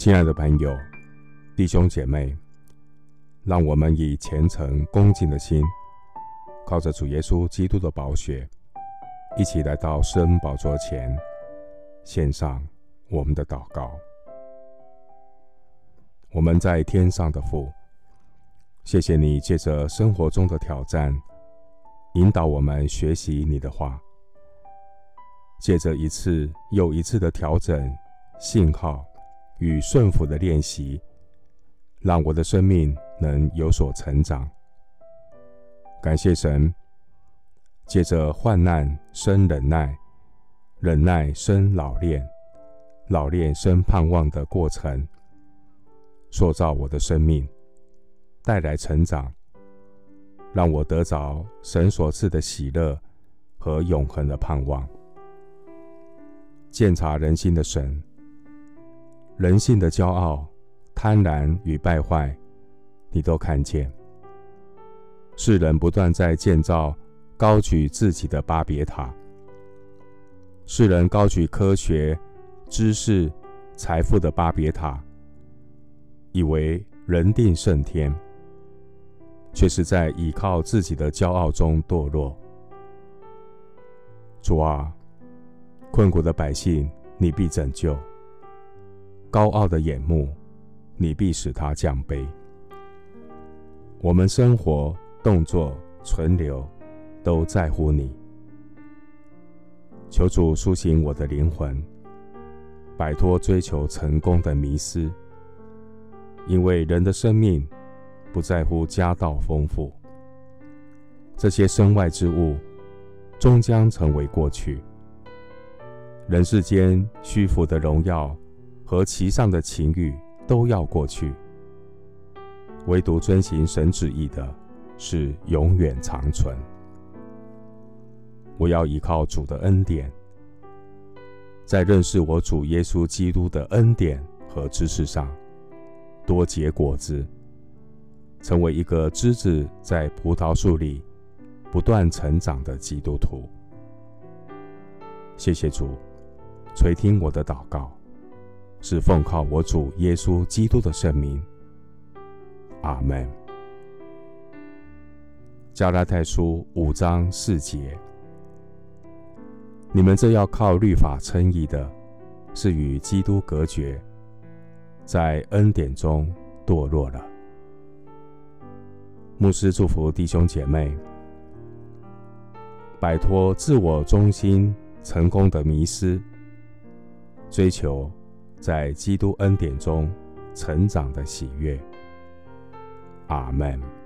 亲爱的朋友、弟兄姐妹，让我们以虔诚恭敬的心，靠着主耶稣基督的宝血，一起来到施恩宝座前，献上我们的祷告。我们在天上的父，谢谢你借着生活中的挑战，引导我们学习你的话，借着一次又一次的调整信号。与顺服的练习，让我的生命能有所成长。感谢神，借着患难生忍耐，忍耐生老练，老练生盼望的过程，塑造我的生命，带来成长，让我得着神所赐的喜乐和永恒的盼望。鉴察人心的神。人性的骄傲、贪婪与败坏，你都看见。世人不断在建造高举自己的巴别塔，世人高举科学、知识、财富的巴别塔，以为人定胜天，却是在倚靠自己的骄傲中堕落。主啊，困苦的百姓，你必拯救。高傲的眼目，你必使他降卑。我们生活、动作、存留，都在乎你。求主苏醒我的灵魂，摆脱追求成功的迷思。因为人的生命不在乎家道丰富，这些身外之物终将成为过去。人世间虚浮的荣耀。和其上的情欲都要过去，唯独遵行神旨意的，是永远长存。我要依靠主的恩典，在认识我主耶稣基督的恩典和知识上，多结果子，成为一个枝子在葡萄树里不断成长的基督徒。谢谢主，垂听我的祷告。是奉靠我主耶稣基督的圣名，阿门。加拉太书五章四节：你们这要靠律法称义的，是与基督隔绝，在恩典中堕落了。牧师祝福弟兄姐妹，摆脱自我中心、成功的迷失，追求。在基督恩典中成长的喜悦，阿门。